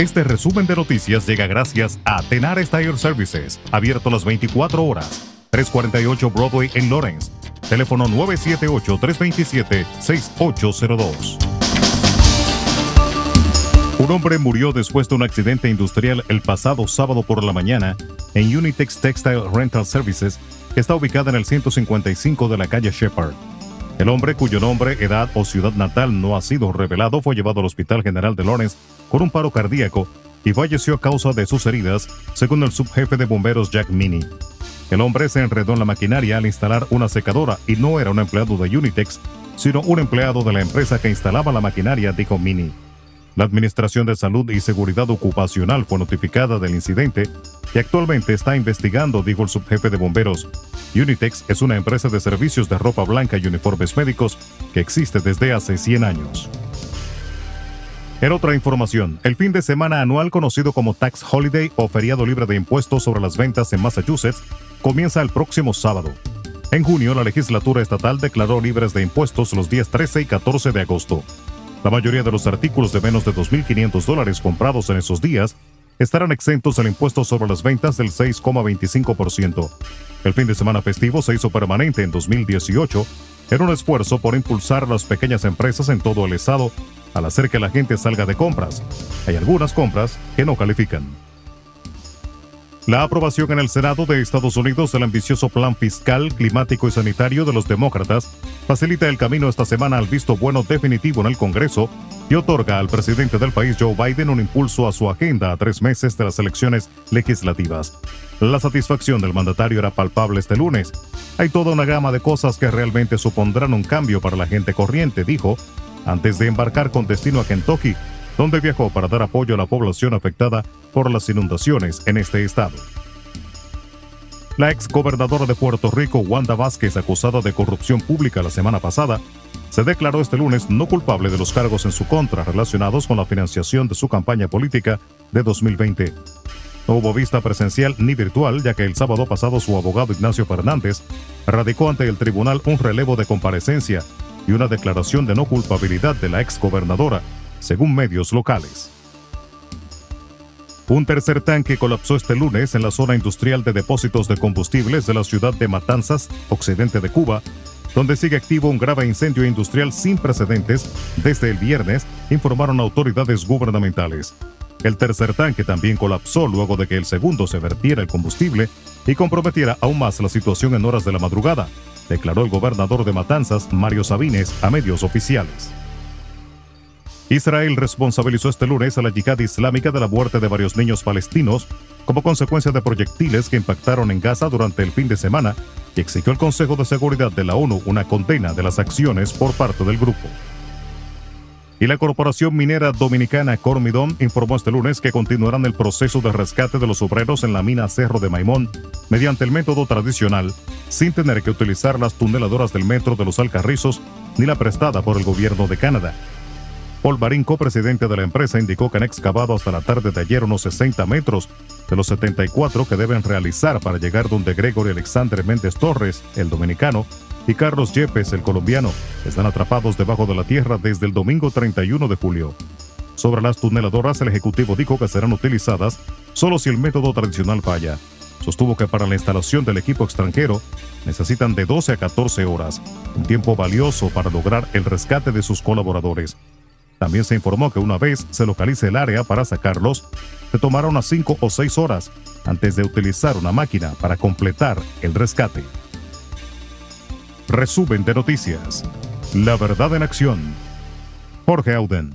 Este resumen de noticias llega gracias a Tenar Tire Services, abierto las 24 horas. 348 Broadway en Lawrence. Teléfono 978-327-6802. Un hombre murió después de un accidente industrial el pasado sábado por la mañana en Unitex Textile Rental Services, que está ubicada en el 155 de la calle Shepard. El hombre, cuyo nombre, edad o ciudad natal no ha sido revelado, fue llevado al Hospital General de Lawrence con un paro cardíaco y falleció a causa de sus heridas, según el subjefe de bomberos Jack Mini. El hombre se enredó en la maquinaria al instalar una secadora y no era un empleado de Unitex, sino un empleado de la empresa que instalaba la maquinaria, dijo Mini. La Administración de Salud y Seguridad Ocupacional fue notificada del incidente y actualmente está investigando, dijo el subjefe de bomberos. Unitex es una empresa de servicios de ropa blanca y uniformes médicos que existe desde hace 100 años. En otra información, el fin de semana anual conocido como Tax Holiday o feriado libre de impuestos sobre las ventas en Massachusetts comienza el próximo sábado. En junio, la legislatura estatal declaró libres de impuestos los días 13 y 14 de agosto. La mayoría de los artículos de menos de 2.500 dólares comprados en esos días estarán exentos del impuesto sobre las ventas del 6,25%. El fin de semana festivo se hizo permanente en 2018 en un esfuerzo por impulsar las pequeñas empresas en todo el estado al hacer que la gente salga de compras. Hay algunas compras que no califican. La aprobación en el Senado de Estados Unidos del ambicioso plan fiscal, climático y sanitario de los demócratas facilita el camino esta semana al visto bueno definitivo en el Congreso y otorga al presidente del país Joe Biden un impulso a su agenda a tres meses de las elecciones legislativas. La satisfacción del mandatario era palpable este lunes. Hay toda una gama de cosas que realmente supondrán un cambio para la gente corriente, dijo, antes de embarcar con destino a Kentucky, donde viajó para dar apoyo a la población afectada por las inundaciones en este estado. La ex gobernadora de Puerto Rico, Wanda Vázquez, acusada de corrupción pública la semana pasada, se declaró este lunes no culpable de los cargos en su contra relacionados con la financiación de su campaña política de 2020. No hubo vista presencial ni virtual, ya que el sábado pasado su abogado Ignacio Fernández radicó ante el tribunal un relevo de comparecencia y una declaración de no culpabilidad de la ex gobernadora, según medios locales. Un tercer tanque colapsó este lunes en la zona industrial de depósitos de combustibles de la ciudad de Matanzas, occidente de Cuba, donde sigue activo un grave incendio industrial sin precedentes desde el viernes, informaron autoridades gubernamentales. El tercer tanque también colapsó luego de que el segundo se vertiera el combustible y comprometiera aún más la situación en horas de la madrugada, declaró el gobernador de Matanzas, Mario Sabines, a medios oficiales. Israel responsabilizó este lunes a la yihad islámica de la muerte de varios niños palestinos como consecuencia de proyectiles que impactaron en Gaza durante el fin de semana y exigió al Consejo de Seguridad de la ONU una condena de las acciones por parte del grupo. Y la corporación minera dominicana Cormidón informó este lunes que continuarán el proceso de rescate de los obreros en la mina Cerro de Maimón mediante el método tradicional, sin tener que utilizar las tuneladoras del metro de los Alcarrizos ni la prestada por el gobierno de Canadá. Paul Barín, presidente de la empresa, indicó que han excavado hasta la tarde de ayer unos 60 metros de los 74 que deben realizar para llegar donde Gregory Alexander Méndez Torres, el dominicano, y Carlos Yepes, el colombiano, están atrapados debajo de la tierra desde el domingo 31 de julio. Sobre las tuneladoras, el Ejecutivo dijo que serán utilizadas solo si el método tradicional falla. Sostuvo que para la instalación del equipo extranjero necesitan de 12 a 14 horas, un tiempo valioso para lograr el rescate de sus colaboradores. También se informó que una vez se localice el área para sacarlos, se tomará unas 5 o 6 horas antes de utilizar una máquina para completar el rescate. Resumen de noticias. La verdad en acción. Jorge Auden.